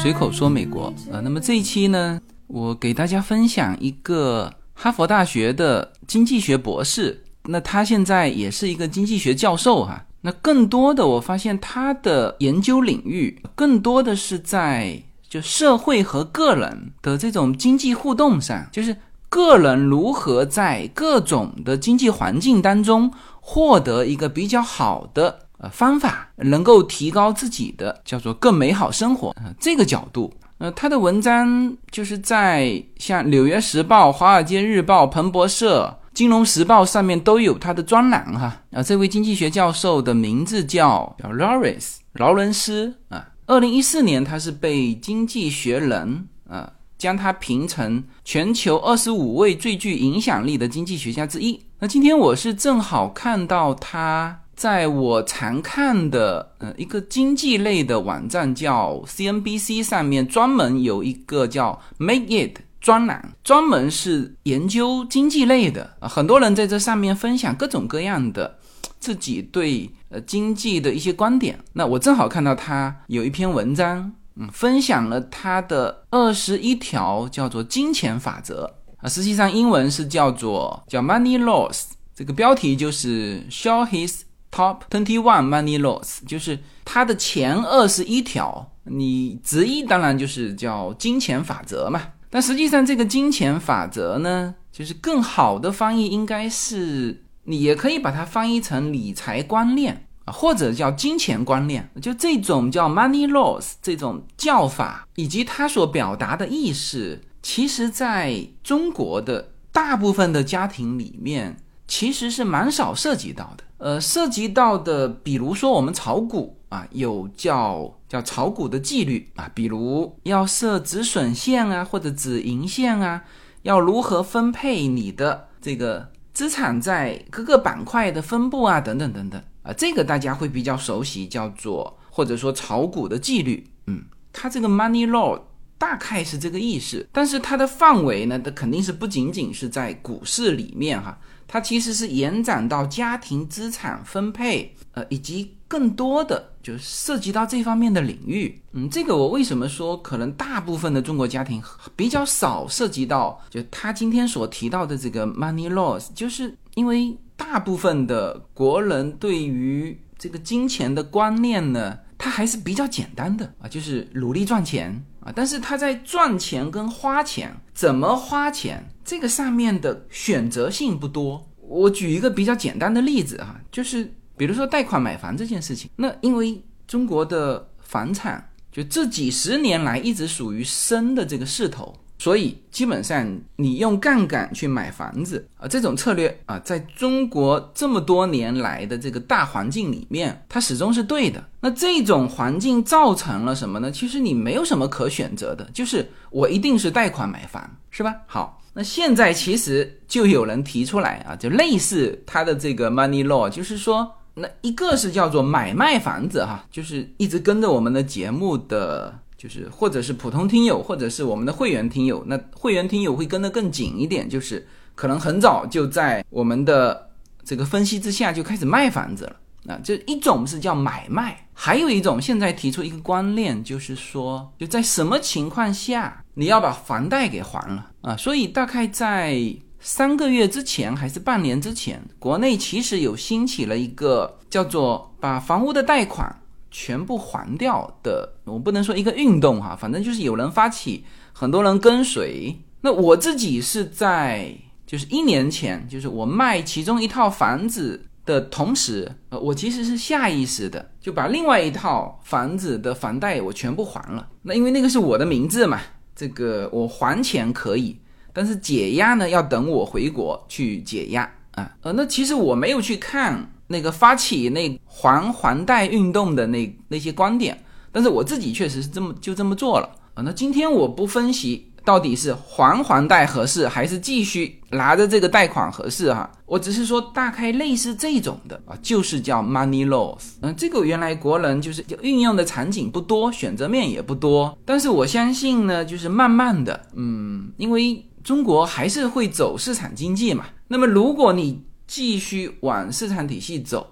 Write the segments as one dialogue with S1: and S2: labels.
S1: 随口说美国啊。那么这一期呢，我给大家分享一个哈佛大学的经济学博士，那他现在也是一个经济学教授哈。那更多的我发现他的研究领域更多的是在就社会和个人的这种经济互动上，就是个人如何在各种的经济环境当中获得一个比较好的。呃，方法能够提高自己的叫做更美好生活啊，这个角度，呃，他的文章就是在像《纽约时报》《华尔街日报》《彭博社》《金融时报》上面都有他的专栏哈。啊，这位经济学教授的名字叫叫 Lawrence 劳伦斯啊。二零一四年，他是被《经济学人》啊将他评成全球二十五位最具影响力的经济学家之一。那今天我是正好看到他。在我常看的呃一个经济类的网站叫 CNBC 上面，专门有一个叫 Make It 专栏，专门是研究经济类的啊。很多人在这上面分享各种各样的自己对呃经济的一些观点。那我正好看到他有一篇文章，嗯，分享了他的二十一条叫做金钱法则啊，实际上英文是叫做叫 Money Laws，这个标题就是 Show His。Top twenty one money laws 就是它的前二十一条，你直译当然就是叫金钱法则嘛。但实际上这个金钱法则呢，就是更好的翻译应该是，你也可以把它翻译成理财观念啊，或者叫金钱观念。就这种叫 money laws 这种叫法，以及它所表达的意思，其实在中国的大部分的家庭里面，其实是蛮少涉及到的。呃，涉及到的，比如说我们炒股啊，有叫叫炒股的纪律啊，比如要设止损线啊，或者止盈线啊，要如何分配你的这个资产在各个板块的分布啊，等等等等啊，这个大家会比较熟悉，叫做或者说炒股的纪律，嗯，它这个 money law 大概是这个意思，但是它的范围呢，它肯定是不仅仅是在股市里面哈。它其实是延展到家庭资产分配，呃，以及更多的就涉及到这方面的领域。嗯，这个我为什么说可能大部分的中国家庭比较少涉及到，就他今天所提到的这个 money laws，就是因为大部分的国人对于这个金钱的观念呢，它还是比较简单的啊，就是努力赚钱。啊，但是他在赚钱跟花钱怎么花钱这个上面的选择性不多。我举一个比较简单的例子哈，就是比如说贷款买房这件事情。那因为中国的房产就这几十年来一直属于升的这个势头。所以基本上你用杠杆去买房子啊，这种策略啊，在中国这么多年来的这个大环境里面，它始终是对的。那这种环境造成了什么呢？其实你没有什么可选择的，就是我一定是贷款买房，是吧？好，那现在其实就有人提出来啊，就类似他的这个 money law，就是说，那一个是叫做买卖房子哈，就是一直跟着我们的节目的。就是或者是普通听友，或者是我们的会员听友，那会员听友会跟得更紧一点，就是可能很早就在我们的这个分析之下就开始卖房子了。啊，这一种是叫买卖，还有一种现在提出一个观念，就是说就在什么情况下你要把房贷给还了啊？所以大概在三个月之前还是半年之前，国内其实有兴起了一个叫做把房屋的贷款。全部还掉的，我不能说一个运动哈，反正就是有人发起，很多人跟随。那我自己是在就是一年前，就是我卖其中一套房子的同时，呃，我其实是下意识的就把另外一套房子的房贷我全部还了。那因为那个是我的名字嘛，这个我还钱可以，但是解压呢要等我回国去解压啊。呃，那其实我没有去看。那个发起那还还贷运动的那那些观点，但是我自己确实是这么就这么做了啊。那今天我不分析到底是还还贷合适，还是继续拿着这个贷款合适哈，我只是说大概类似这种的啊，就是叫 money loss。嗯，这个原来国人就是运用的场景不多，选择面也不多，但是我相信呢，就是慢慢的，嗯，因为中国还是会走市场经济嘛。那么如果你继续往市场体系走，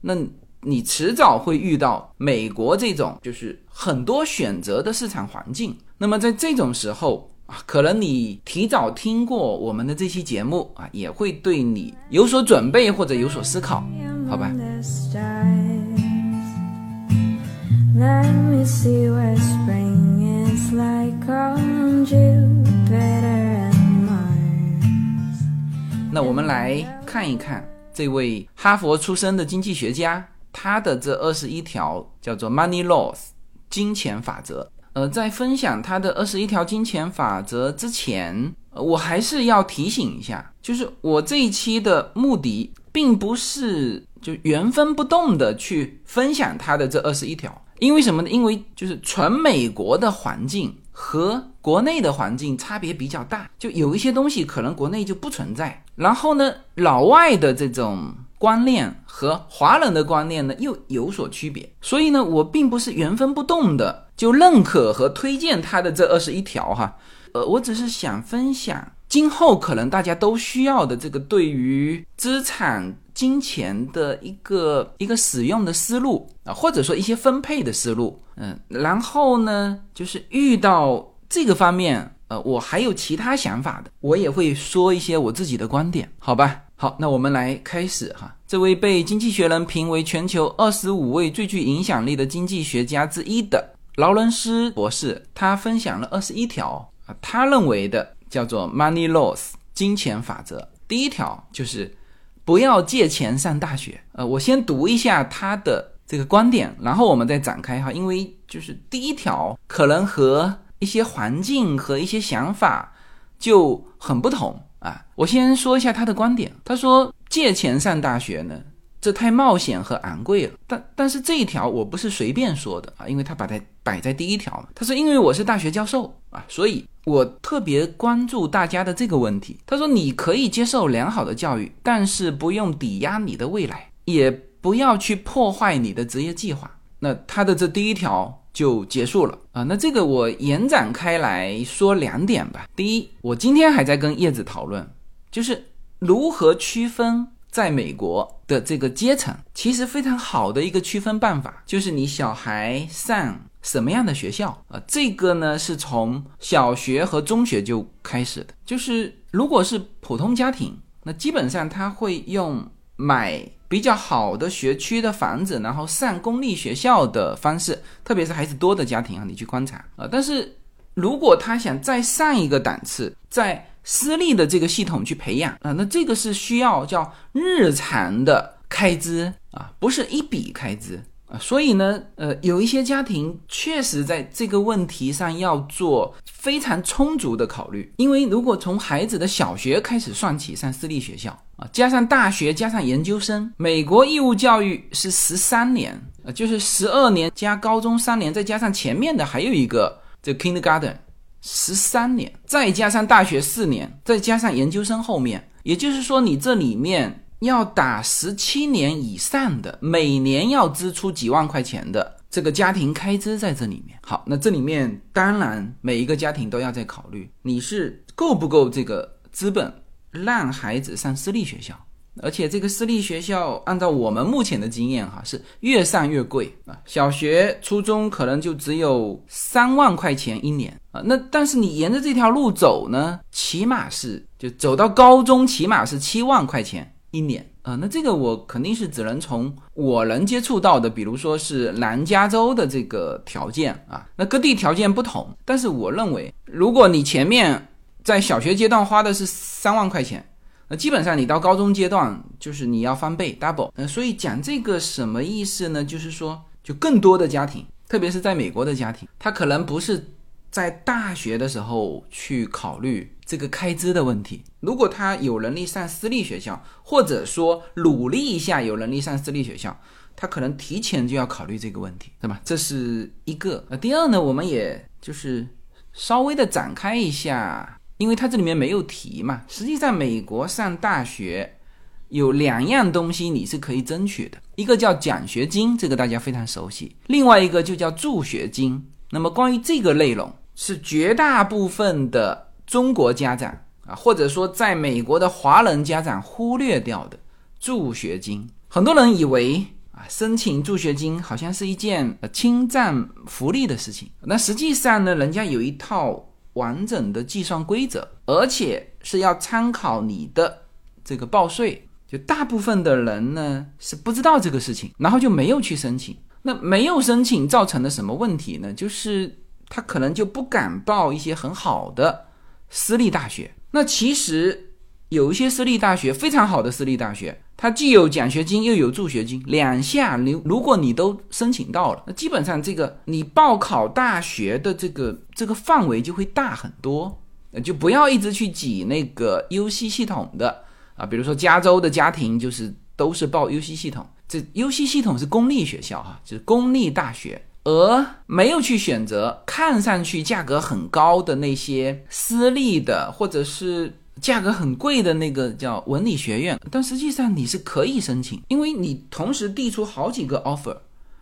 S1: 那你迟早会遇到美国这种就是很多选择的市场环境。那么在这种时候啊，可能你提早听过我们的这期节目啊，也会对你有所准备或者有所思考，好吧？那我们来看一看这位哈佛出身的经济学家，他的这二十一条叫做 Money Laws 金钱法则。呃，在分享他的二十一条金钱法则之前，我还是要提醒一下，就是我这一期的目的并不是就原封不动的去分享他的这二十一条，因为什么呢？因为就是纯美国的环境和国内的环境差别比较大，就有一些东西可能国内就不存在，然后呢，老外的这种。观念和华人的观念呢又有所区别，所以呢，我并不是原封不动的就认可和推荐他的这二十一条哈，呃，我只是想分享今后可能大家都需要的这个对于资产、金钱的一个一个使用的思路啊，或者说一些分配的思路，嗯，然后呢，就是遇到这个方面，呃，我还有其他想法的，我也会说一些我自己的观点，好吧？好，那我们来开始哈。这位被《经济学人》评为全球二十五位最具影响力的经济学家之一的劳伦斯博士，他分享了二十一条啊，他认为的叫做 “money laws” 金钱法则。第一条就是不要借钱上大学。呃，我先读一下他的这个观点，然后我们再展开哈。因为就是第一条可能和一些环境和一些想法就很不同。啊，我先说一下他的观点。他说借钱上大学呢，这太冒险和昂贵了。但但是这一条我不是随便说的啊，因为他把它摆在第一条嘛。他说因为我是大学教授啊，所以我特别关注大家的这个问题。他说你可以接受良好的教育，但是不用抵押你的未来，也不要去破坏你的职业计划。那他的这第一条。就结束了啊！那这个我延展开来说两点吧。第一，我今天还在跟叶子讨论，就是如何区分在美国的这个阶层。其实非常好的一个区分办法，就是你小孩上什么样的学校啊？这个呢是从小学和中学就开始的。就是如果是普通家庭，那基本上他会用买。比较好的学区的房子，然后上公立学校的方式，特别是孩子多的家庭啊，你去观察啊。但是如果他想再上一个档次，在私立的这个系统去培养啊，那这个是需要叫日常的开支啊，不是一笔开支。所以呢，呃，有一些家庭确实在这个问题上要做非常充足的考虑，因为如果从孩子的小学开始算起上私立学校啊，加上大学，加上研究生，美国义务教育是十三年，呃，就是十二年加高中三年，再加上前面的还有一个这 kindergarten，十三年，再加上大学四年，再加上研究生后面，也就是说你这里面。要打十七年以上的，每年要支出几万块钱的这个家庭开支在这里面。好，那这里面当然每一个家庭都要在考虑，你是够不够这个资本让孩子上私立学校，而且这个私立学校按照我们目前的经验哈，是越上越贵啊。小学、初中可能就只有三万块钱一年啊。那但是你沿着这条路走呢，起码是就走到高中，起码是七万块钱。一年啊，那这个我肯定是只能从我能接触到的，比如说是南加州的这个条件啊，那各地条件不同，但是我认为，如果你前面在小学阶段花的是三万块钱，那基本上你到高中阶段就是你要翻倍 double，呃，所以讲这个什么意思呢？就是说，就更多的家庭，特别是在美国的家庭，他可能不是。在大学的时候去考虑这个开支的问题。如果他有能力上私立学校，或者说努力一下有能力上私立学校，他可能提前就要考虑这个问题，对吧？这是一个。呃，第二呢，我们也就是稍微的展开一下，因为它这里面没有提嘛。实际上，美国上大学有两样东西你是可以争取的，一个叫奖学金，这个大家非常熟悉；另外一个就叫助学金。那么关于这个内容。是绝大部分的中国家长啊，或者说在美国的华人家长忽略掉的助学金。很多人以为啊，申请助学金好像是一件侵占福利的事情。那实际上呢，人家有一套完整的计算规则，而且是要参考你的这个报税。就大部分的人呢是不知道这个事情，然后就没有去申请。那没有申请造成的什么问题呢？就是他可能就不敢报一些很好的私立大学。那其实有一些私立大学非常好的私立大学。它既有奖学金又有助学金，两项你如果你都申请到了，那基本上这个你报考大学的这个这个范围就会大很多，就不要一直去挤那个 U C 系统的啊，比如说加州的家庭就是都是报 U C 系统，这 U C 系统是公立学校哈，就是公立大学，而没有去选择看上去价格很高的那些私立的或者是。价格很贵的那个叫文理学院，但实际上你是可以申请，因为你同时递出好几个 offer，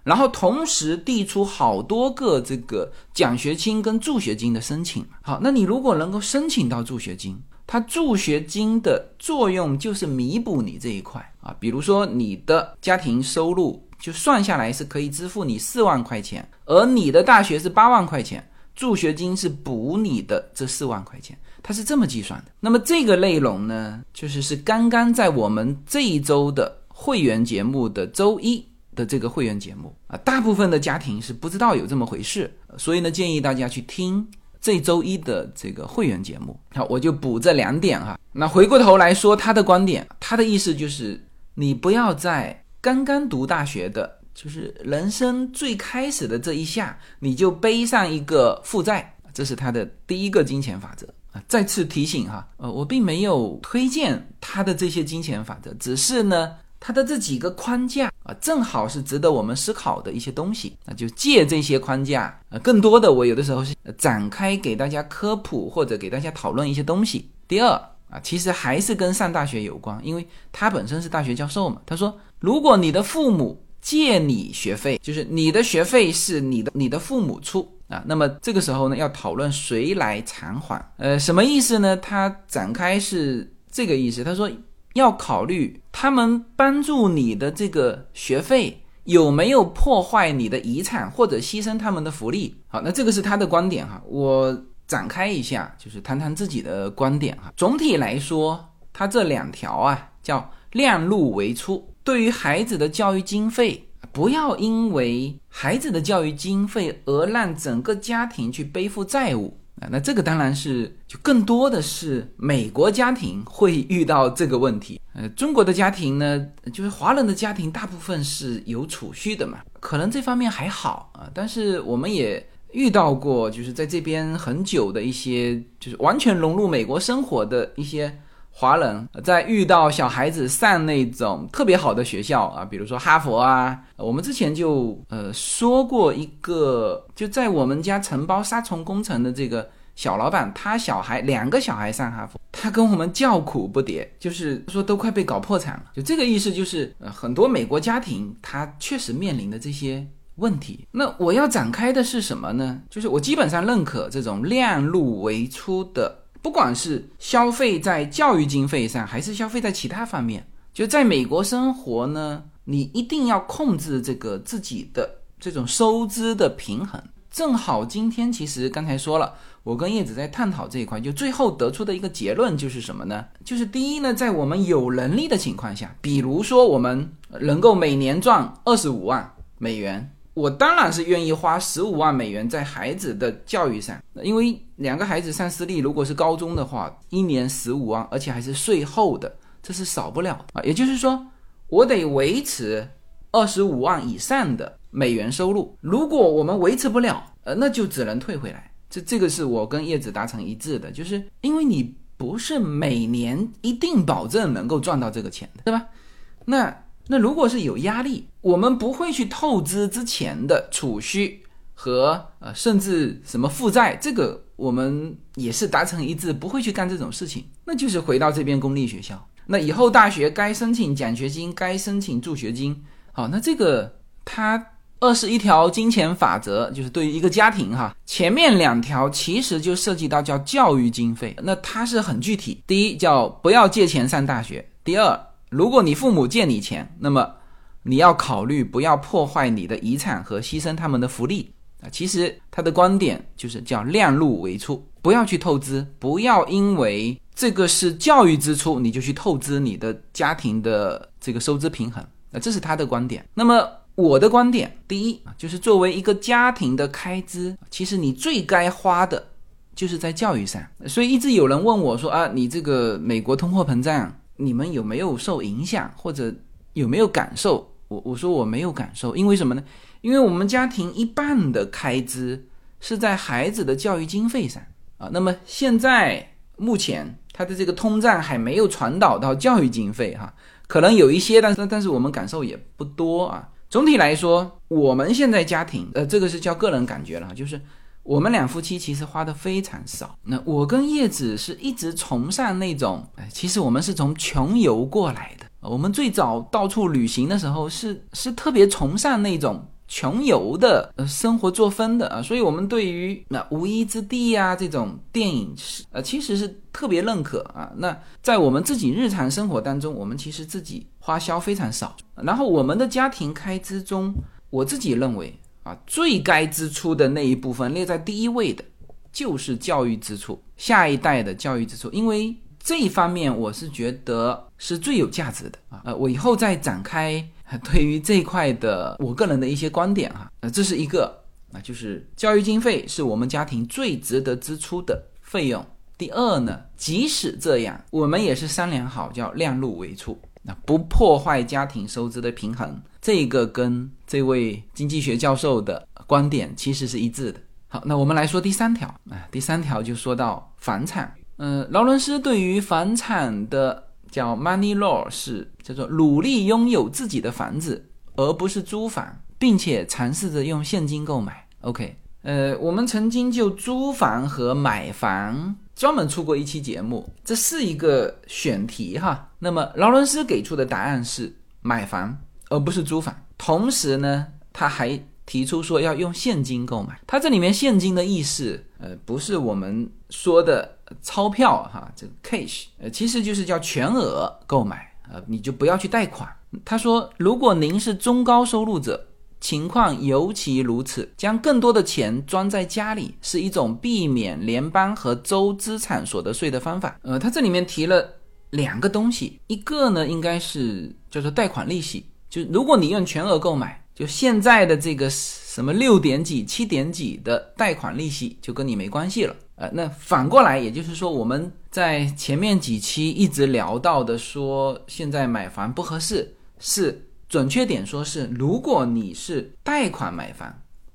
S1: 然后同时递出好多个这个奖学金跟助学金的申请。好，那你如果能够申请到助学金，它助学金的作用就是弥补你这一块啊，比如说你的家庭收入就算下来是可以支付你四万块钱，而你的大学是八万块钱，助学金是补你的这四万块钱。它是这么计算的。那么这个内容呢，就是是刚刚在我们这一周的会员节目的周一的这个会员节目啊，大部分的家庭是不知道有这么回事，所以呢，建议大家去听这周一的这个会员节目。好，我就补这两点哈。那回过头来说他的观点，他的意思就是，你不要在刚刚读大学的，就是人生最开始的这一下，你就背上一个负债，这是他的第一个金钱法则啊。再次提醒哈，呃，我并没有推荐他的这些金钱法则，只是呢，他的这几个框架啊，正好是值得我们思考的一些东西。那就借这些框架，呃，更多的我有的时候是展开给大家科普或者给大家讨论一些东西。第二啊，其实还是跟上大学有关，因为他本身是大学教授嘛。他说，如果你的父母借你学费，就是你的学费是你的你的父母出。啊，那么这个时候呢，要讨论谁来偿还？呃，什么意思呢？他展开是这个意思。他说要考虑他们帮助你的这个学费有没有破坏你的遗产或者牺牲他们的福利。好，那这个是他的观点哈。我展开一下，就是谈谈自己的观点哈。总体来说，他这两条啊，叫量入为出，对于孩子的教育经费。不要因为孩子的教育经费而让整个家庭去背负债务啊！那这个当然是就更多的是美国家庭会遇到这个问题。呃，中国的家庭呢，就是华人的家庭大部分是有储蓄的嘛，可能这方面还好啊。但是我们也遇到过，就是在这边很久的一些，就是完全融入美国生活的一些。华人在遇到小孩子上那种特别好的学校啊，比如说哈佛啊，我们之前就呃说过一个，就在我们家承包杀虫工程的这个小老板，他小孩两个小孩上哈佛，他跟我们叫苦不迭，就是说都快被搞破产了。就这个意思，就是呃很多美国家庭他确实面临的这些问题。那我要展开的是什么呢？就是我基本上认可这种量入为出的。不管是消费在教育经费上，还是消费在其他方面，就在美国生活呢，你一定要控制这个自己的这种收支的平衡。正好今天其实刚才说了，我跟叶子在探讨这一块，就最后得出的一个结论就是什么呢？就是第一呢，在我们有能力的情况下，比如说我们能够每年赚二十五万美元。我当然是愿意花十五万美元在孩子的教育上，因为两个孩子上私立，如果是高中的话，一年十五万，而且还是税后的，这是少不了啊。也就是说，我得维持二十五万以上的美元收入。如果我们维持不了，呃，那就只能退回来。这这个是我跟叶子达成一致的，就是因为你不是每年一定保证能够赚到这个钱的，对吧？那。那如果是有压力，我们不会去透支之前的储蓄和呃，甚至什么负债，这个我们也是达成一致，不会去干这种事情。那就是回到这边公立学校，那以后大学该申请奖学金，该申请助学金。好，那这个它二十一条金钱法则，就是对于一个家庭哈，前面两条其实就涉及到叫教育经费，那它是很具体。第一叫不要借钱上大学，第二。如果你父母借你钱，那么你要考虑不要破坏你的遗产和牺牲他们的福利啊。其实他的观点就是叫量入为出，不要去透支，不要因为这个是教育支出，你就去透支你的家庭的这个收支平衡啊。这是他的观点。那么我的观点，第一啊，就是作为一个家庭的开支，其实你最该花的就是在教育上。所以一直有人问我说啊，你这个美国通货膨胀。你们有没有受影响，或者有没有感受？我我说我没有感受，因为什么呢？因为我们家庭一半的开支是在孩子的教育经费上啊。那么现在目前它的这个通胀还没有传导到教育经费哈，可能有一些，但是但是我们感受也不多啊。总体来说，我们现在家庭呃，这个是叫个人感觉了，就是。我们两夫妻其实花的非常少。那我跟叶子是一直崇尚那种，哎，其实我们是从穷游过来的。我们最早到处旅行的时候，是是特别崇尚那种穷游的呃生活作风的啊。所以，我们对于那无依之地呀这种电影是呃其实是特别认可啊。那在我们自己日常生活当中，我们其实自己花销非常少。然后，我们的家庭开支中，我自己认为。啊，最该支出的那一部分列在第一位的，就是教育支出，下一代的教育支出，因为这一方面我是觉得是最有价值的啊。呃，我以后再展开对于这一块的我个人的一些观点哈。呃，这是一个啊，就是教育经费是我们家庭最值得支出的费用。第二呢，即使这样，我们也是商量好叫量入为出。那不破坏家庭收支的平衡，这个跟这位经济学教授的观点其实是一致的。好，那我们来说第三条啊，第三条就说到房产。嗯，劳伦斯对于房产的叫 money law 是叫做努力拥有自己的房子，而不是租房，并且尝试着用现金购买。OK，呃，我们曾经就租房和买房。专门出过一期节目，这是一个选题哈。那么劳伦斯给出的答案是买房而不是租房。同时呢，他还提出说要用现金购买。他这里面现金的意思，呃，不是我们说的钞票哈，这个 cash，呃，其实就是叫全额购买呃，你就不要去贷款。他说，如果您是中高收入者。情况尤其如此，将更多的钱装在家里是一种避免联邦和州资产所得税的方法。呃，他这里面提了两个东西，一个呢应该是叫做贷款利息，就如果你用全额购买，就现在的这个什么六点几、七点几的贷款利息就跟你没关系了。呃，那反过来，也就是说我们在前面几期一直聊到的，说现在买房不合适是。准确点说是，如果你是贷款买房，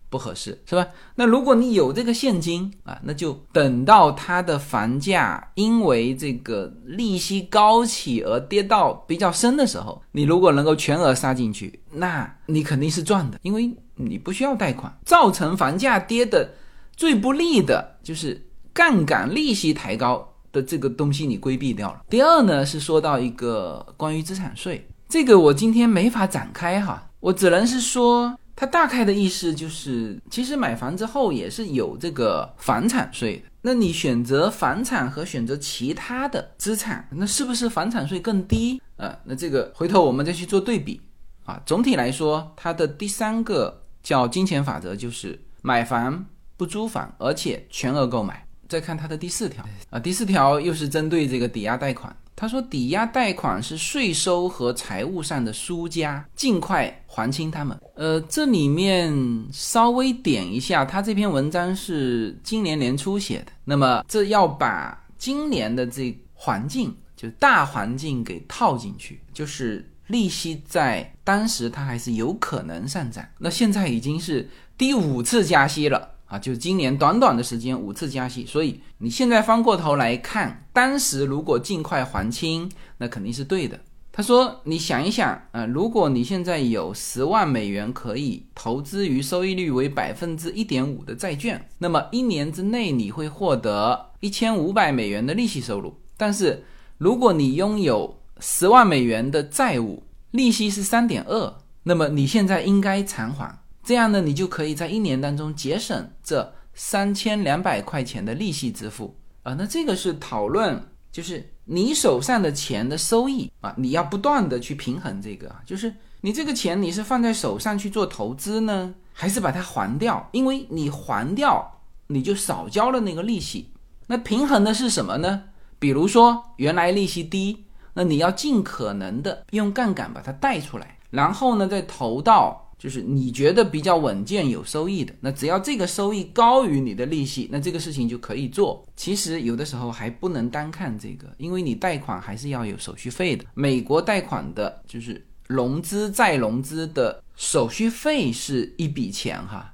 S1: 不合适，是吧？那如果你有这个现金啊，那就等到它的房价因为这个利息高企而跌到比较深的时候，你如果能够全额杀进去，那你肯定是赚的，因为你不需要贷款。造成房价跌的最不利的就是杠杆利息抬高的这个东西，你规避掉了。第二呢，是说到一个关于资产税。这个我今天没法展开哈，我只能是说，它大概的意思就是，其实买房之后也是有这个房产税的。那你选择房产和选择其他的资产，那是不是房产税更低？呃，那这个回头我们再去做对比啊。总体来说，它的第三个叫金钱法则，就是买房不租房，而且全额购买。再看它的第四条啊，第四条又是针对这个抵押贷款。他说，抵押贷款是税收和财务上的输家，尽快还清他们。呃，这里面稍微点一下，他这篇文章是今年年初写的。那么，这要把今年的这环境，就大环境给套进去，就是利息在当时它还是有可能上涨。那现在已经是第五次加息了。啊，就今年短短的时间五次加息，所以你现在翻过头来看，当时如果尽快还清，那肯定是对的。他说，你想一想，呃，如果你现在有十万美元可以投资于收益率为百分之一点五的债券，那么一年之内你会获得一千五百美元的利息收入。但是如果你拥有十万美元的债务，利息是三点二，那么你现在应该偿还。这样呢，你就可以在一年当中节省这三千两百块钱的利息支付啊。那这个是讨论，就是你手上的钱的收益啊，你要不断的去平衡这个，就是你这个钱你是放在手上去做投资呢，还是把它还掉？因为你还掉，你就少交了那个利息。那平衡的是什么呢？比如说原来利息低，那你要尽可能的用杠杆把它带出来，然后呢再投到。就是你觉得比较稳健、有收益的，那只要这个收益高于你的利息，那这个事情就可以做。其实有的时候还不能单看这个，因为你贷款还是要有手续费的。美国贷款的就是融资再融资的手续费是一笔钱哈，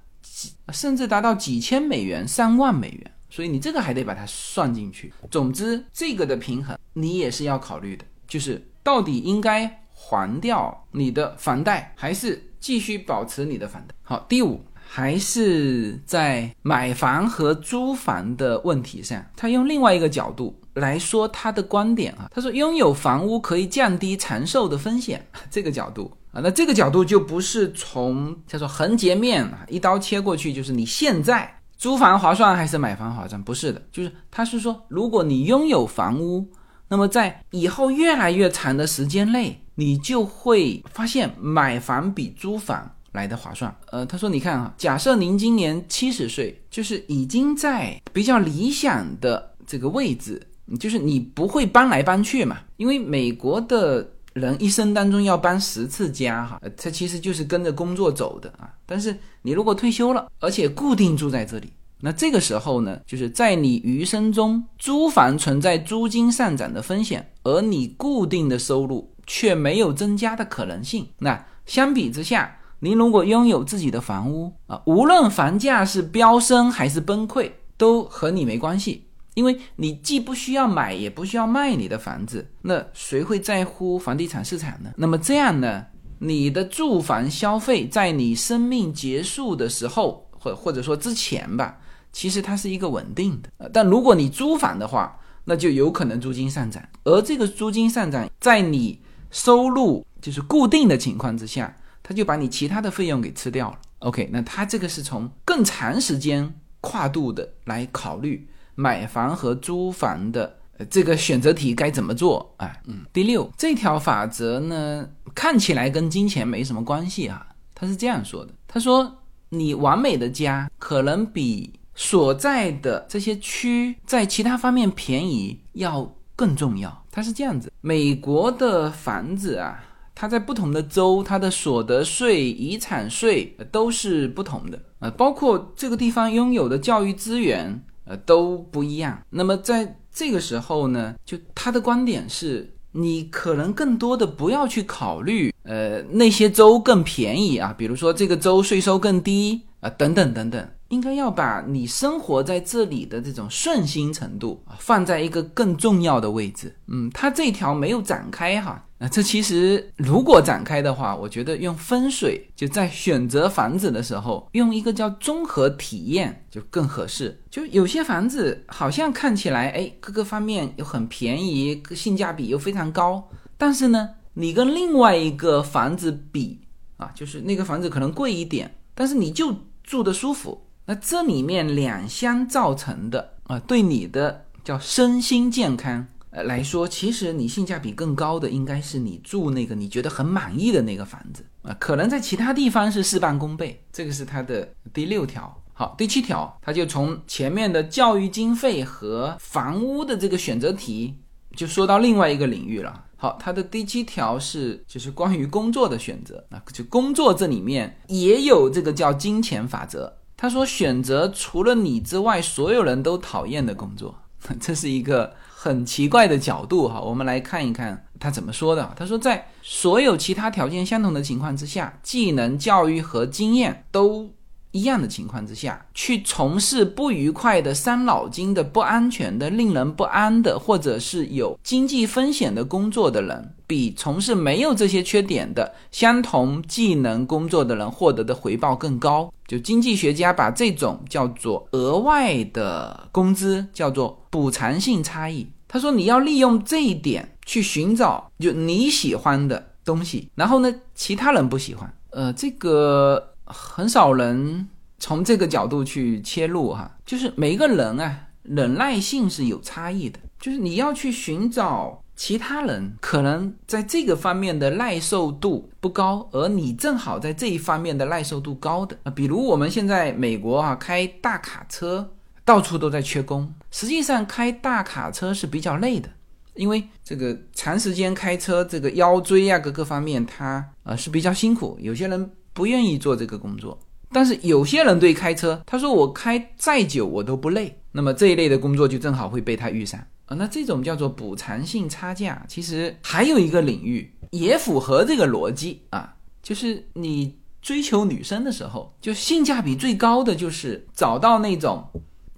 S1: 甚至达到几千美元、上万美元，所以你这个还得把它算进去。总之，这个的平衡你也是要考虑的，就是到底应该还掉你的房贷还是？继续保持你的房贷。好，第五还是在买房和租房的问题上，他用另外一个角度来说他的观点啊。他说，拥有房屋可以降低长寿的风险，这个角度啊，那这个角度就不是从叫做横截面啊，一刀切过去，就是你现在租房划算还是买房划算？不是的，就是他是说，如果你拥有房屋，那么在以后越来越长的时间内。你就会发现买房比租房来的划算。呃，他说，你看啊，假设您今年七十岁，就是已经在比较理想的这个位置，就是你不会搬来搬去嘛，因为美国的人一生当中要搬十次家哈，他其实就是跟着工作走的啊。但是你如果退休了，而且固定住在这里，那这个时候呢，就是在你余生中租房存在租金上涨的风险，而你固定的收入。却没有增加的可能性。那相比之下，您如果拥有自己的房屋啊，无论房价是飙升还是崩溃，都和你没关系，因为你既不需要买，也不需要卖你的房子。那谁会在乎房地产市场呢？那么这样呢，你的住房消费在你生命结束的时候，或或者说之前吧，其实它是一个稳定的。但如果你租房的话，那就有可能租金上涨，而这个租金上涨在你收入就是固定的情况之下，他就把你其他的费用给吃掉了。OK，那他这个是从更长时间跨度的来考虑买房和租房的这个选择题该怎么做啊？嗯，第六这条法则呢，看起来跟金钱没什么关系啊。他是这样说的：他说，你完美的家可能比所在的这些区在其他方面便宜要。更重要，它是这样子。美国的房子啊，它在不同的州，它的所得税、遗产税都是不同的呃，包括这个地方拥有的教育资源呃都不一样。那么在这个时候呢，就他的观点是，你可能更多的不要去考虑呃那些州更便宜啊，比如说这个州税收更低啊，等等等等。应该要把你生活在这里的这种顺心程度啊放在一个更重要的位置。嗯，它这条没有展开哈。那这其实如果展开的话，我觉得用风水就在选择房子的时候，用一个叫综合体验就更合适。就有些房子好像看起来哎各个方面又很便宜，性价比又非常高，但是呢，你跟另外一个房子比啊，就是那个房子可能贵一点，但是你就住的舒服。那这里面两相造成的啊，对你的叫身心健康呃来说，其实你性价比更高的应该是你住那个你觉得很满意的那个房子啊，可能在其他地方是事半功倍。这个是它的第六条。好，第七条，它就从前面的教育经费和房屋的这个选择题，就说到另外一个领域了。好，它的第七条是就是关于工作的选择啊，就工作这里面也有这个叫金钱法则。他说：“选择除了你之外所有人都讨厌的工作，这是一个很奇怪的角度哈。我们来看一看他怎么说的。他说，在所有其他条件相同的情况之下，技能、教育和经验都。”一样的情况之下去从事不愉快的、伤脑筋的、不安全的、令人不安的，或者是有经济风险的工作的人，比从事没有这些缺点的相同技能工作的人获得的回报更高。就经济学家把这种叫做额外的工资叫做补偿性差异。他说，你要利用这一点去寻找就你喜欢的东西，然后呢，其他人不喜欢。呃，这个。很少人从这个角度去切入哈，就是每一个人啊，忍耐性是有差异的。就是你要去寻找其他人可能在这个方面的耐受度不高，而你正好在这一方面的耐受度高的啊，比如我们现在美国啊开大卡车，到处都在缺工。实际上开大卡车是比较累的，因为这个长时间开车，这个腰椎啊各个方面它呃是比较辛苦。有些人不愿意做这个工作，但是有些人对开车，他说我开再久我都不累。那么这一类的工作就正好会被他遇上。啊，那这种叫做补偿性差价。其实还有一个领域也符合这个逻辑啊，就是你追求女生的时候，就性价比最高的就是找到那种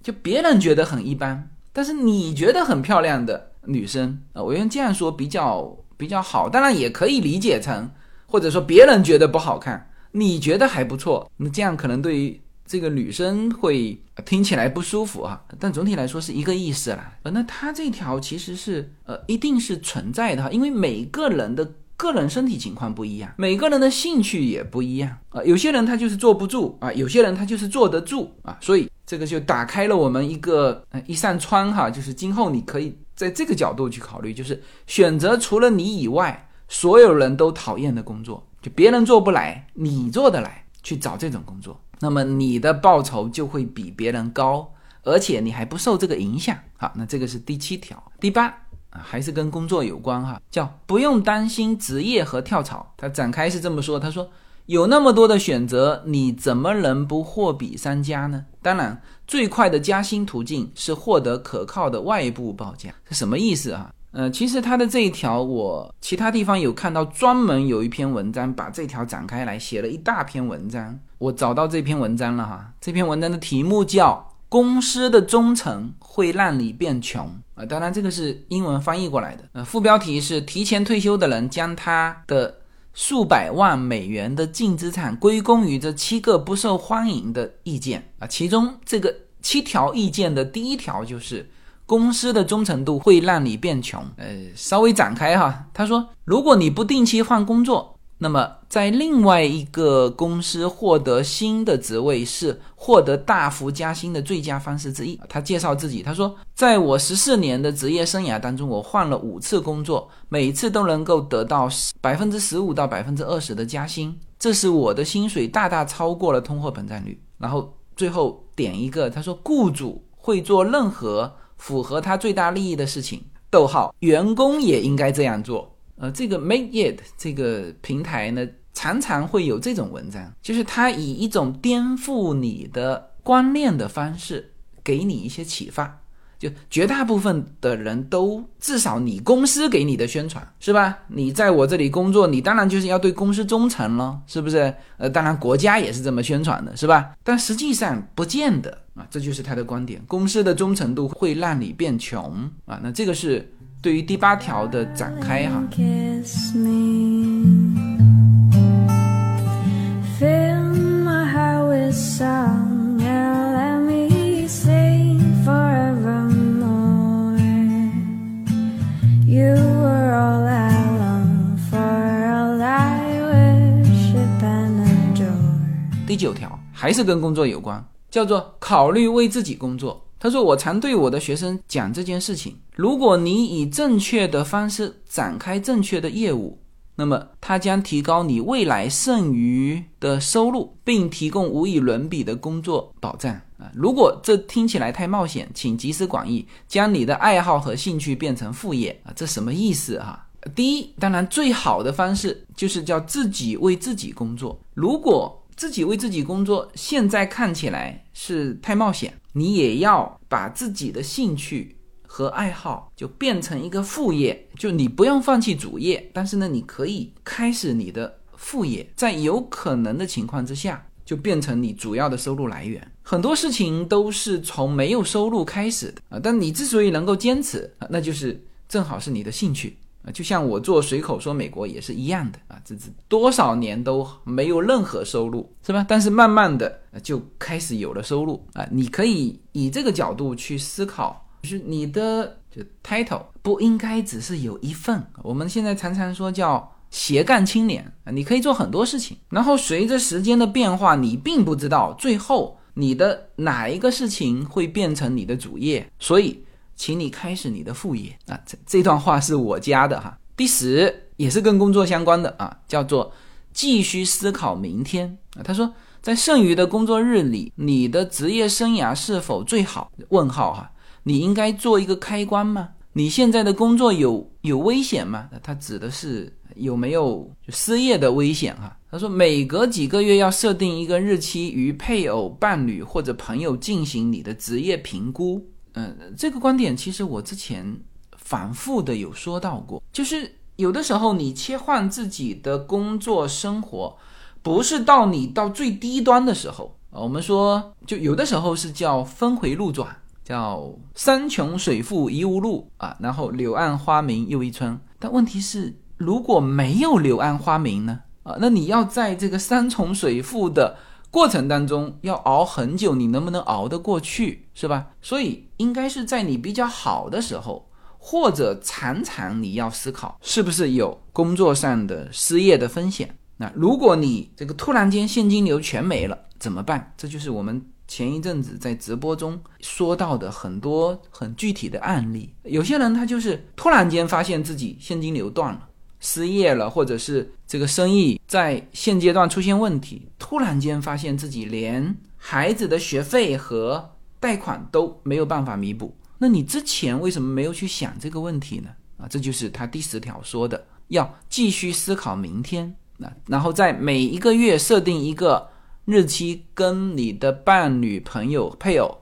S1: 就别人觉得很一般，但是你觉得很漂亮的女生啊。我用这样说比较比较好，当然也可以理解成，或者说别人觉得不好看，你觉得还不错，那这样可能对于。这个女生会听起来不舒服啊，但总体来说是一个意思啦。呃，那它这条其实是呃，一定是存在的哈，因为每个人的个人身体情况不一样，每个人的兴趣也不一样啊。有些人他就是坐不住啊，有些人他就是坐得住啊，所以这个就打开了我们一个呃一扇窗哈，就是今后你可以在这个角度去考虑，就是选择除了你以外所有人都讨厌的工作，就别人做不来，你做得来，去找这种工作。那么你的报酬就会比别人高，而且你还不受这个影响。好，那这个是第七条。第八啊，还是跟工作有关哈，叫不用担心职业和跳槽。他展开是这么说，他说有那么多的选择，你怎么能不货比三家呢？当然，最快的加薪途径是获得可靠的外部报价。是什么意思啊？呃，其实他的这一条，我其他地方有看到，专门有一篇文章把这条展开来写了一大篇文章。我找到这篇文章了哈，这篇文章的题目叫《公司的忠诚会让你变穷》啊，当然这个是英文翻译过来的。呃，副标题是提前退休的人将他的数百万美元的净资产归功于这七个不受欢迎的意见啊，其中这个七条意见的第一条就是。公司的忠诚度会让你变穷。呃，稍微展开哈，他说，如果你不定期换工作，那么在另外一个公司获得新的职位是获得大幅加薪的最佳方式之一。他介绍自己，他说，在我十四年的职业生涯当中，我换了五次工作，每次都能够得到百分之十五到百分之二十的加薪，这是我的薪水大大超过了通货膨胀率。然后最后点一个，他说，雇主会做任何。符合他最大利益的事情，逗号，员工也应该这样做。呃，这个 Make It 这个平台呢，常常会有这种文章，就是他以一种颠覆你的观念的方式，给你一些启发。就绝大部分的人都，至少你公司给你的宣传是吧？你在我这里工作，你当然就是要对公司忠诚了，是不是？呃，当然国家也是这么宣传的，是吧？但实际上不见得啊，这就是他的观点。公司的忠诚度会让你变穷啊，那这个是对于第八条的展开哈。第九条还是跟工作有关，叫做考虑为自己工作。他说：“我常对我的学生讲这件事情。如果你以正确的方式展开正确的业务，那么它将提高你未来剩余的收入，并提供无与伦比的工作保障啊！如果这听起来太冒险，请集思广益，将你的爱好和兴趣变成副业啊！这什么意思哈？第一，当然最好的方式就是叫自己为自己工作。如果自己为自己工作，现在看起来是太冒险。你也要把自己的兴趣和爱好就变成一个副业，就你不用放弃主业，但是呢，你可以开始你的副业，在有可能的情况之下，就变成你主要的收入来源。很多事情都是从没有收入开始的啊，但你之所以能够坚持，那就是正好是你的兴趣。就像我做随口说美国也是一样的啊，这是多少年都没有任何收入，是吧？但是慢慢的就开始有了收入啊。你可以以这个角度去思考，就是你的就 title 不应该只是有一份。我们现在常常说叫斜杠青年啊，你可以做很多事情。然后随着时间的变化，你并不知道最后你的哪一个事情会变成你的主业，所以。请你开始你的副业啊。这这段话是我加的哈。第十也是跟工作相关的啊，叫做继续思考明天啊。他说，在剩余的工作日里，你的职业生涯是否最好？问号哈。你应该做一个开关吗？你现在的工作有有危险吗？他指的是有没有失业的危险哈。他说每隔几个月要设定一个日期，与配偶、伴侣或者朋友进行你的职业评估。嗯，这个观点其实我之前反复的有说到过，就是有的时候你切换自己的工作生活，不是到你到最低端的时候啊。我们说就有的时候是叫峰回路转。叫山穷水复疑无路啊，然后柳暗花明又一村。但问题是，如果没有柳暗花明呢？啊，那你要在这个山重水复的过程当中要熬很久，你能不能熬得过去，是吧？所以应该是在你比较好的时候，或者常常你要思考，是不是有工作上的失业的风险？那如果你这个突然间现金流全没了怎么办？这就是我们。前一阵子在直播中说到的很多很具体的案例，有些人他就是突然间发现自己现金流断了，失业了，或者是这个生意在现阶段出现问题，突然间发现自己连孩子的学费和贷款都没有办法弥补。那你之前为什么没有去想这个问题呢？啊，这就是他第十条说的，要继续思考明天。那然后在每一个月设定一个。日期跟你的伴侣、朋友、配偶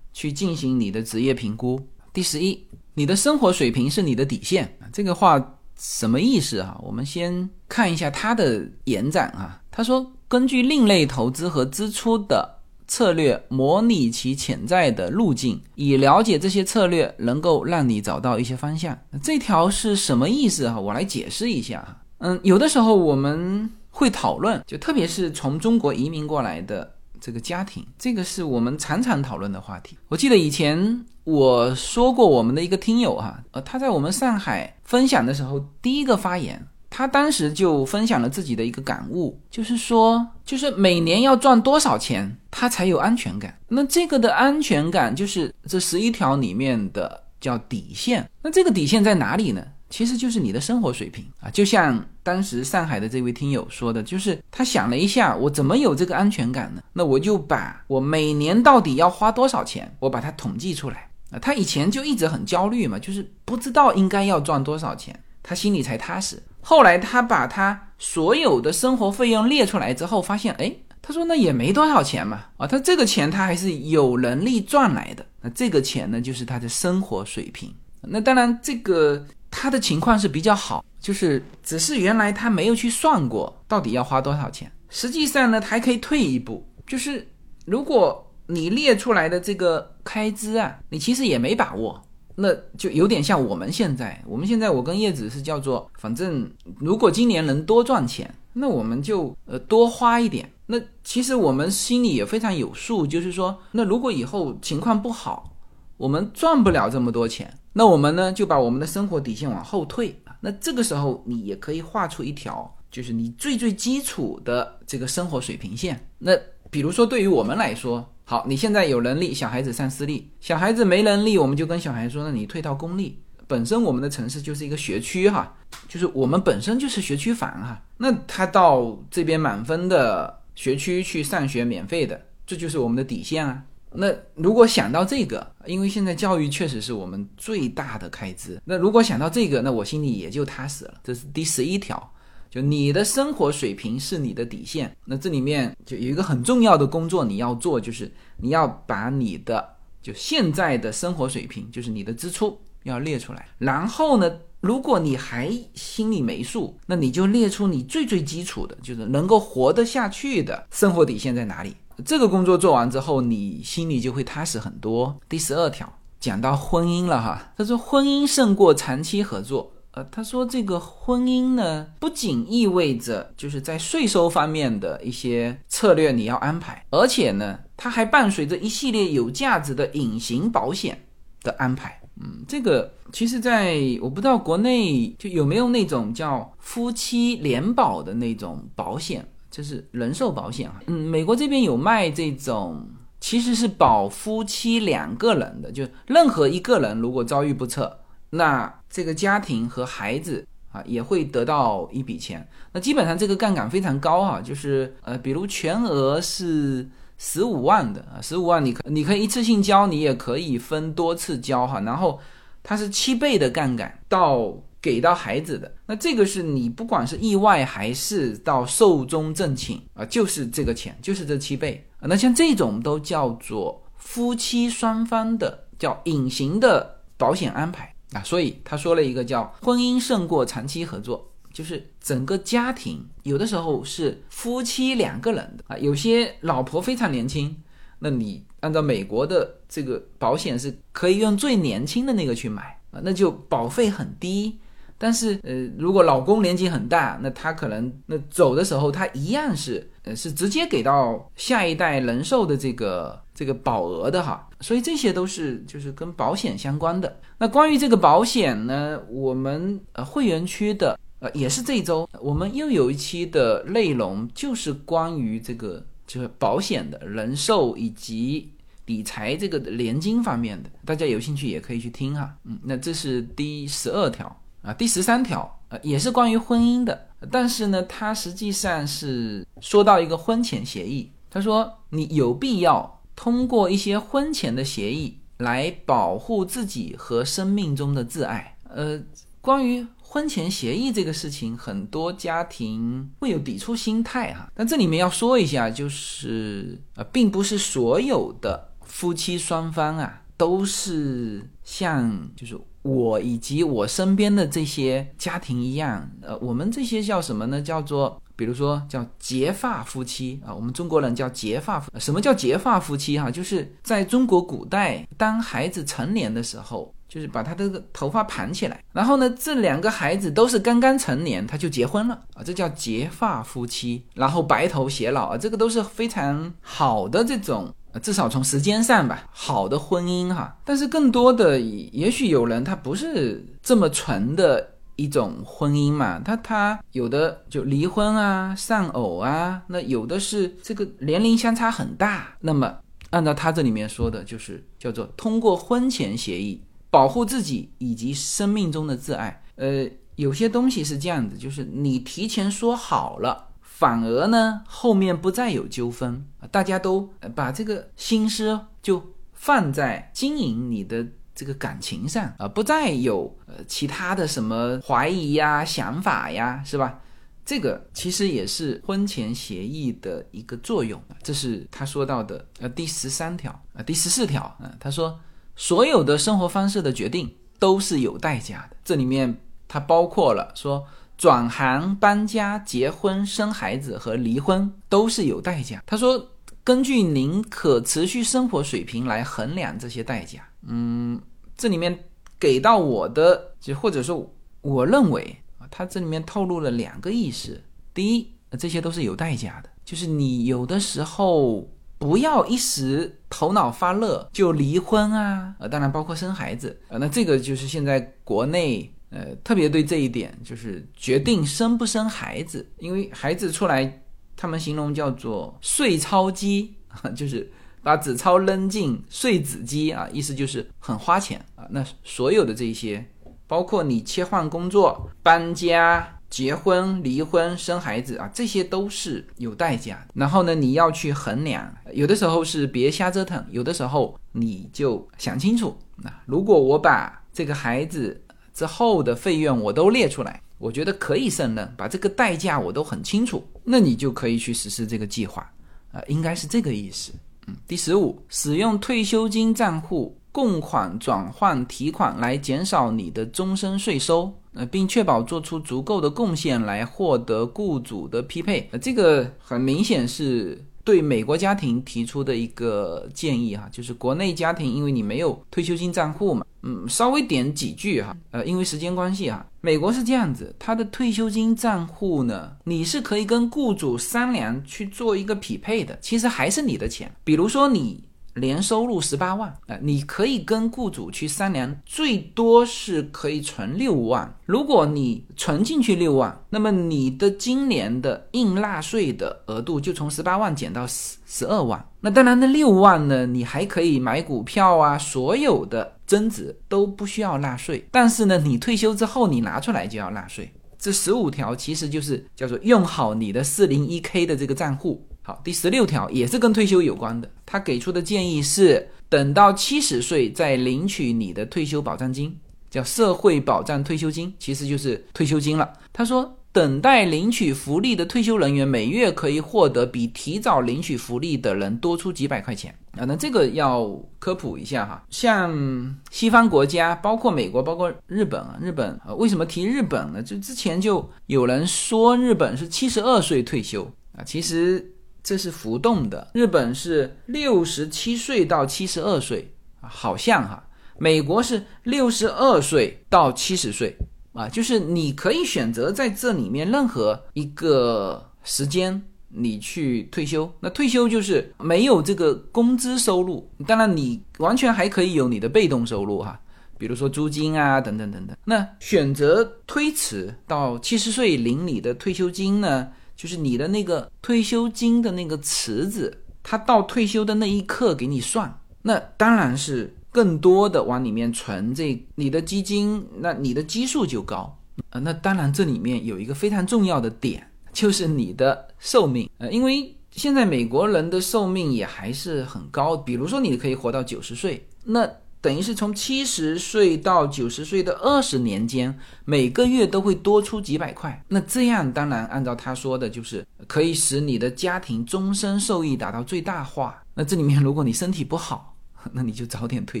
S1: 去进行你的职业评估。第十一，你的生活水平是你的底线。这个话什么意思啊？我们先看一下它的延展啊。他说，根据另类投资和支出的策略模拟其潜在的路径，以了解这些策略能够让你找到一些方向。这条是什么意思啊？我来解释一下。嗯，有的时候我们。会讨论，就特别是从中国移民过来的这个家庭，这个是我们常常讨论的话题。我记得以前我说过，我们的一个听友哈，呃，他在我们上海分享的时候，第一个发言，他当时就分享了自己的一个感悟，就是说，就是每年要赚多少钱，他才有安全感。那这个的安全感，就是这十一条里面的叫底线。那这个底线在哪里呢？其实就是你的生活水平啊，就像当时上海的这位听友说的，就是他想了一下，我怎么有这个安全感呢？那我就把我每年到底要花多少钱，我把它统计出来啊。他以前就一直很焦虑嘛，就是不知道应该要赚多少钱，他心里才踏实。后来他把他所有的生活费用列出来之后，发现，哎，他说那也没多少钱嘛，啊，他这个钱他还是有能力赚来的。那这个钱呢，就是他的生活水平。那当然这个。他的情况是比较好，就是只是原来他没有去算过到底要花多少钱。实际上呢，他还可以退一步，就是如果你列出来的这个开支啊，你其实也没把握，那就有点像我们现在。我们现在我跟叶子是叫做，反正如果今年能多赚钱，那我们就呃多花一点。那其实我们心里也非常有数，就是说，那如果以后情况不好，我们赚不了这么多钱。那我们呢，就把我们的生活底线往后退。那这个时候，你也可以画出一条，就是你最最基础的这个生活水平线。那比如说，对于我们来说，好，你现在有能力，小孩子上私立，小孩子没能力，我们就跟小孩说，那你退到公立。本身我们的城市就是一个学区哈，就是我们本身就是学区房哈。那他到这边满分的学区去上学，免费的，这就是我们的底线啊。那如果想到这个，因为现在教育确实是我们最大的开支。那如果想到这个，那我心里也就踏实了。这是第十一条，就你的生活水平是你的底线。那这里面就有一个很重要的工作你要做，就是你要把你的就现在的生活水平，就是你的支出要列出来。然后呢，如果你还心里没数，那你就列出你最最基础的，就是能够活得下去的生活底线在哪里。这个工作做完之后，你心里就会踏实很多。第十二条讲到婚姻了哈，他说婚姻胜过长期合作。呃，他说这个婚姻呢，不仅意味着就是在税收方面的一些策略你要安排，而且呢，它还伴随着一系列有价值的隐形保险的安排。嗯，这个其实在我不知道国内就有没有那种叫夫妻联保的那种保险。就是人寿保险啊，嗯，美国这边有卖这种其实是保夫妻两个人的，就任何一个人如果遭遇不测，那这个家庭和孩子啊也会得到一笔钱。那基本上这个杠杆非常高哈，就是呃，比如全额是十五万的啊，十五万你可你可以一次性交，你也可以分多次交哈，然后它是七倍的杠杆到。给到孩子的那这个是你不管是意外还是到寿终正寝啊，就是这个钱，就是这七倍啊。那像这种都叫做夫妻双方的叫隐形的保险安排啊。所以他说了一个叫婚姻胜过长期合作，就是整个家庭有的时候是夫妻两个人的啊。有些老婆非常年轻，那你按照美国的这个保险是可以用最年轻的那个去买啊，那就保费很低。但是，呃，如果老公年纪很大，那他可能那走的时候，他一样是，呃，是直接给到下一代人寿的这个这个保额的哈。所以这些都是就是跟保险相关的。那关于这个保险呢，我们呃会员区的呃也是这一周我们又有一期的内容，就是关于这个就是保险的人寿以及理财这个年金方面的，大家有兴趣也可以去听哈。嗯，那这是第十二条。啊，第十三条，呃，也是关于婚姻的，但是呢，它实际上是说到一个婚前协议。他说，你有必要通过一些婚前的协议来保护自己和生命中的挚爱。呃，关于婚前协议这个事情，很多家庭会有抵触心态哈。但这里面要说一下，就是呃，并不是所有的夫妻双方啊，都是像就是。我以及我身边的这些家庭一样，呃，我们这些叫什么呢？叫做，比如说叫结发夫妻啊，我们中国人叫结发夫。什么叫结发夫妻？哈，就是在中国古代，当孩子成年的时候，就是把他的头发盘起来，然后呢，这两个孩子都是刚刚成年，他就结婚了啊，这叫结发夫妻，然后白头偕老啊，这个都是非常好的这种。至少从时间上吧，好的婚姻哈，但是更多的也许有人他不是这么纯的一种婚姻嘛，他他有的就离婚啊、丧偶啊，那有的是这个年龄相差很大。那么按照他这里面说的，就是叫做通过婚前协议保护自己以及生命中的挚爱。呃，有些东西是这样子，就是你提前说好了。反而呢，后面不再有纠纷，大家都把这个心思就放在经营你的这个感情上啊，不再有呃其他的什么怀疑呀、想法呀，是吧？这个其实也是婚前协议的一个作用。这是他说到的呃第十三条啊，第十四条啊，他说所有的生活方式的决定都是有代价的，这里面它包括了说。转行、搬家、结婚、生孩子和离婚都是有代价。他说，根据您可持续生活水平来衡量这些代价。嗯，这里面给到我的，就或者说我认为啊，他这里面透露了两个意思。第一，这些都是有代价的，就是你有的时候不要一时头脑发热就离婚啊，呃，当然包括生孩子啊，那这个就是现在国内。呃，特别对这一点，就是决定生不生孩子，因为孩子出来，他们形容叫做碎钞机，就是把纸钞扔进碎纸机啊，意思就是很花钱啊。那所有的这些，包括你切换工作、搬家、结婚、离婚、生孩子啊，这些都是有代价的。然后呢，你要去衡量，有的时候是别瞎折腾，有的时候你就想清楚。那如果我把这个孩子，之后的费用我都列出来，我觉得可以胜任，把这个代价我都很清楚，那你就可以去实施这个计划，啊，应该是这个意思。嗯，第十五，使用退休金账户供款转换提款来减少你的终身税收，呃，并确保做出足够的贡献来获得雇主的匹配，呃，这个很明显是。对美国家庭提出的一个建议哈，就是国内家庭因为你没有退休金账户嘛，嗯，稍微点几句哈，呃，因为时间关系哈，美国是这样子，他的退休金账户呢，你是可以跟雇主商量去做一个匹配的，其实还是你的钱。比如说你年收入十八万啊，你可以跟雇主去商量，最多是可以存六万。如果你存进去六万，那么你的今年的应纳税的额度就从十八万减到十十二万。那当然，那六万呢，你还可以买股票啊，所有的增值都不需要纳税。但是呢，你退休之后你拿出来就要纳税。这十五条其实就是叫做用好你的四零一 k 的这个账户。好，第十六条也是跟退休有关的。他给出的建议是，等到七十岁再领取你的退休保障金，叫社会保障退休金，其实就是退休金了。他说，等待领取福利的退休人员每月可以获得比提早领取福利的人多出几百块钱啊。那这个要科普一下哈，像西方国家，包括美国，包括日本啊，日本啊，为什么提日本呢？就之前就有人说日本是七十二岁退休啊，其实。这是浮动的，日本是六十七岁到七十二岁，好像哈，美国是六十二岁到七十岁啊，就是你可以选择在这里面任何一个时间你去退休，那退休就是没有这个工资收入，当然你完全还可以有你的被动收入哈，比如说租金啊等等等等。那选择推迟到七十岁领你的退休金呢？就是你的那个退休金的那个池子，它到退休的那一刻给你算，那当然是更多的往里面存这你的基金，那你的基数就高呃。那当然这里面有一个非常重要的点，就是你的寿命呃，因为现在美国人的寿命也还是很高，比如说你可以活到九十岁，那。等于是从七十岁到九十岁的二十年间，每个月都会多出几百块。那这样当然按照他说的，就是可以使你的家庭终身受益达到最大化。那这里面如果你身体不好，那你就早点退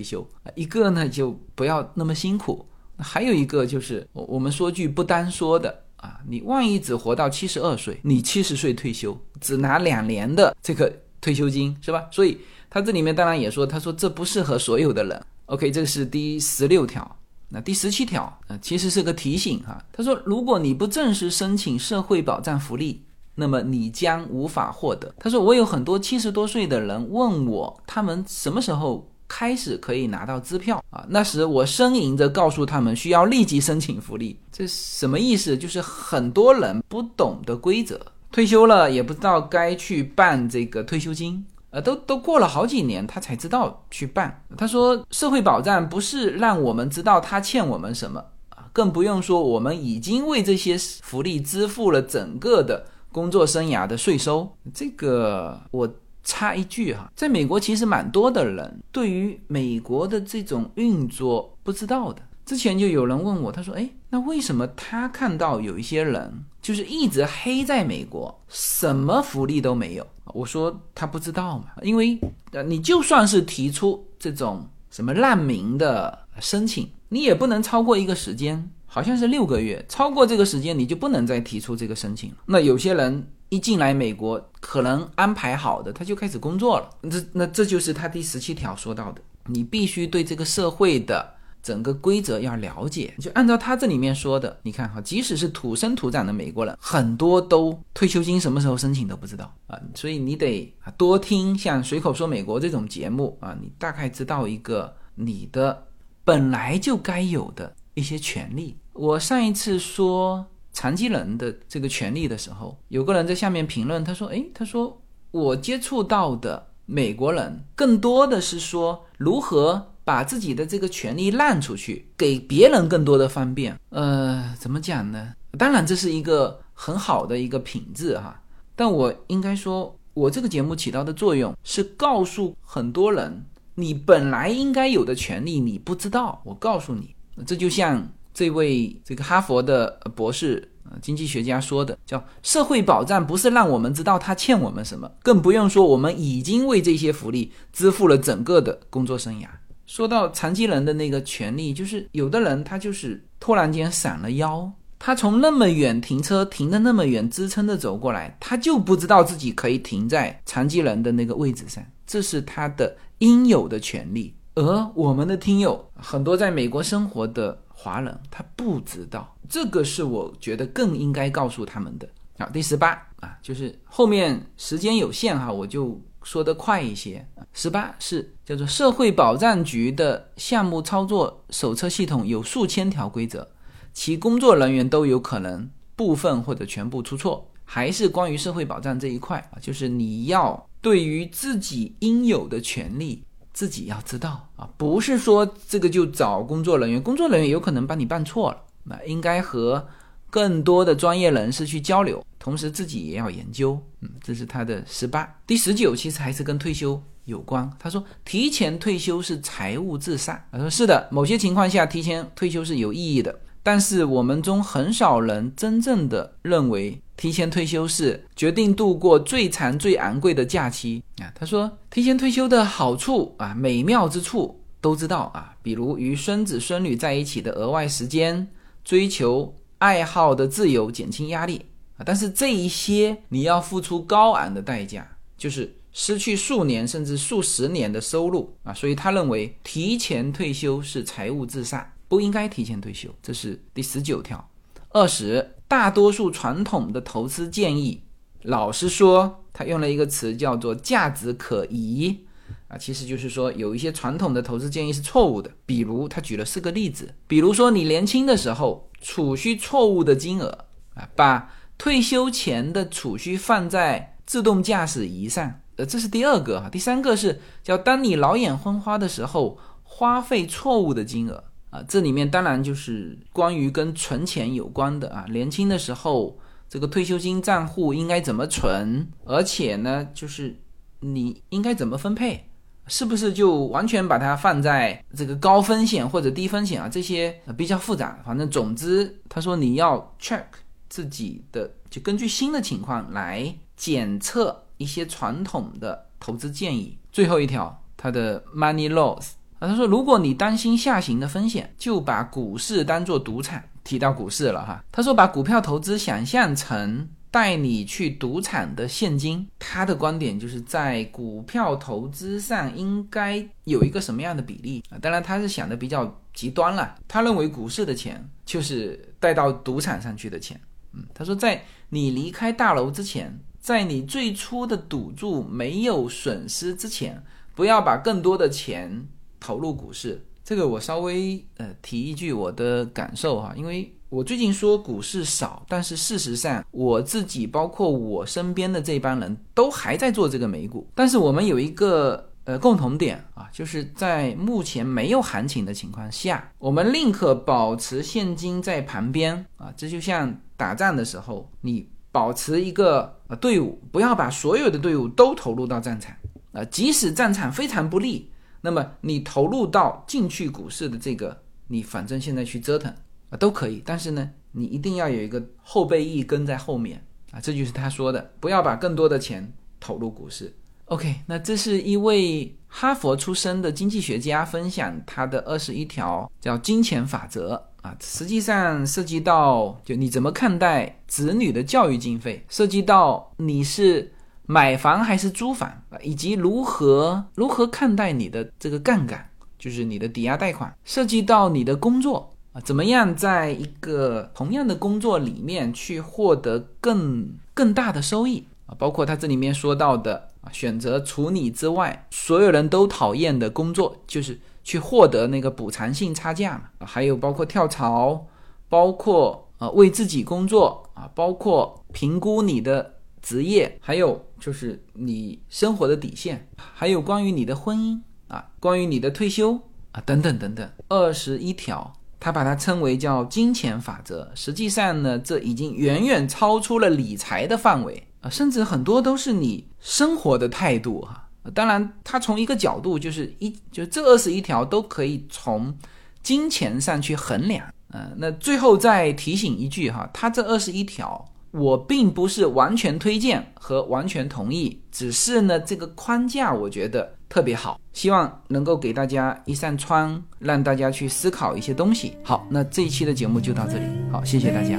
S1: 休。一个呢就不要那么辛苦，还有一个就是我我们说句不单说的啊，你万一只活到七十二岁，你七十岁退休，只拿两年的这个退休金是吧？所以他这里面当然也说，他说这不适合所有的人。OK，这是第十六条。那第十七条，呃，其实是个提醒哈。他说，如果你不正式申请社会保障福利，那么你将无法获得。他说，我有很多七十多岁的人问我，他们什么时候开始可以拿到支票啊？那时我呻吟着告诉他们，需要立即申请福利。这什么意思？就是很多人不懂得规则，退休了也不知道该去办这个退休金。呃，都都过了好几年，他才知道去办。他说，社会保障不是让我们知道他欠我们什么啊，更不用说我们已经为这些福利支付了整个的工作生涯的税收。这个我插一句哈，在美国其实蛮多的人对于美国的这种运作不知道的。之前就有人问我，他说：“哎，那为什么他看到有一些人就是一直黑在美国，什么福利都没有？”我说他不知道嘛，因为呃，你就算是提出这种什么难民的申请，你也不能超过一个时间，好像是六个月，超过这个时间你就不能再提出这个申请了。那有些人一进来美国，可能安排好的他就开始工作了，这那这就是他第十七条说到的，你必须对这个社会的。整个规则要了解，就按照他这里面说的，你看哈，即使是土生土长的美国人，很多都退休金什么时候申请都不知道啊，所以你得多听像随口说美国这种节目啊，你大概知道一个你的本来就该有的一些权利。我上一次说残疾人的这个权利的时候，有个人在下面评论，他说，诶，他说我接触到的美国人更多的是说如何。把自己的这个权利让出去，给别人更多的方便，呃，怎么讲呢？当然这是一个很好的一个品质哈。但我应该说，我这个节目起到的作用是告诉很多人，你本来应该有的权利你不知道。我告诉你，这就像这位这个哈佛的博士经济学家说的，叫社会保障不是让我们知道他欠我们什么，更不用说我们已经为这些福利支付了整个的工作生涯。说到残疾人的那个权利，就是有的人他就是突然间闪了腰，他从那么远停车停的那么远，支撑着走过来，他就不知道自己可以停在残疾人的那个位置上，这是他的应有的权利。而我们的听友很多在美国生活的华人，他不知道，这个是我觉得更应该告诉他们的。好，第十八啊，就是后面时间有限哈，我就。说得快一些。十八是叫做社会保障局的项目操作手册系统有数千条规则，其工作人员都有可能部分或者全部出错。还是关于社会保障这一块啊，就是你要对于自己应有的权利自己要知道啊，不是说这个就找工作人员，工作人员有可能帮你办错了，那应该和更多的专业人士去交流，同时自己也要研究。嗯，这是他的十八，第十九其实还是跟退休有关。他说提前退休是财务自杀。他说是的，某些情况下提前退休是有意义的。但是我们中很少人真正的认为提前退休是决定度过最长最昂贵的假期啊。他说，提前退休的好处啊，美妙之处都知道啊，比如与孙子孙女在一起的额外时间，追求爱好的自由，减轻压力啊。但是这一些你要付出高昂的代价，就是失去数年甚至数十年的收入啊。所以他认为提前退休是财务自杀。不应该提前退休，这是第十九条。二十，大多数传统的投资建议，老实说，他用了一个词叫做价值可疑啊，其实就是说有一些传统的投资建议是错误的。比如他举了四个例子，比如说你年轻的时候储蓄错误的金额啊，把退休前的储蓄放在自动驾驶仪上，呃，这是第二个哈。第三个是叫当你老眼昏花的时候花费错误的金额。啊，这里面当然就是关于跟存钱有关的啊。年轻的时候，这个退休金账户应该怎么存？而且呢，就是你应该怎么分配？是不是就完全把它放在这个高风险或者低风险啊？这些比较复杂。反正总之，他说你要 check 自己的，就根据新的情况来检测一些传统的投资建议。最后一条，他的 money loss 啊。他说：“如果你担心下行的风险，就把股市当做赌场。提到股市了哈，他说把股票投资想象成带你去赌场的现金。他的观点就是在股票投资上应该有一个什么样的比例啊？当然他是想的比较极端了。他认为股市的钱就是带到赌场上去的钱。嗯，他说在你离开大楼之前，在你最初的赌注没有损失之前，不要把更多的钱。”投入股市，这个我稍微呃提一句我的感受哈，因为我最近说股市少，但是事实上我自己包括我身边的这帮人都还在做这个美股，但是我们有一个呃共同点啊，就是在目前没有行情的情况下，我们宁可保持现金在旁边啊，这就像打仗的时候，你保持一个呃队伍，不要把所有的队伍都投入到战场啊，即使战场非常不利。那么你投入到进去股市的这个，你反正现在去折腾啊都可以，但是呢，你一定要有一个后备役跟在后面啊，这就是他说的，不要把更多的钱投入股市。OK，那这是一位哈佛出身的经济学家分享他的二十一条叫金钱法则啊，实际上涉及到就你怎么看待子女的教育经费，涉及到你是。买房还是租房啊？以及如何如何看待你的这个杠杆，就是你的抵押贷款，涉及到你的工作啊，怎么样在一个同样的工作里面去获得更更大的收益啊？包括他这里面说到的啊，选择除你之外所有人都讨厌的工作，就是去获得那个补偿性差价嘛。还有包括跳槽，包括呃为自己工作啊，包括评估你的。职业，还有就是你生活的底线，还有关于你的婚姻啊，关于你的退休啊，等等等等，二十一条，他把它称为叫金钱法则。实际上呢，这已经远远超出了理财的范围啊，甚至很多都是你生活的态度哈。当然，他从一个角度就是一，就这二十一条都可以从金钱上去衡量。嗯，那最后再提醒一句哈，他这二十一条。我并不是完全推荐和完全同意，只是呢，这个框架我觉得特别好，希望能够给大家一扇窗，让大家去思考一些东西。好，那这一期的节目就到这里，好，谢谢大家。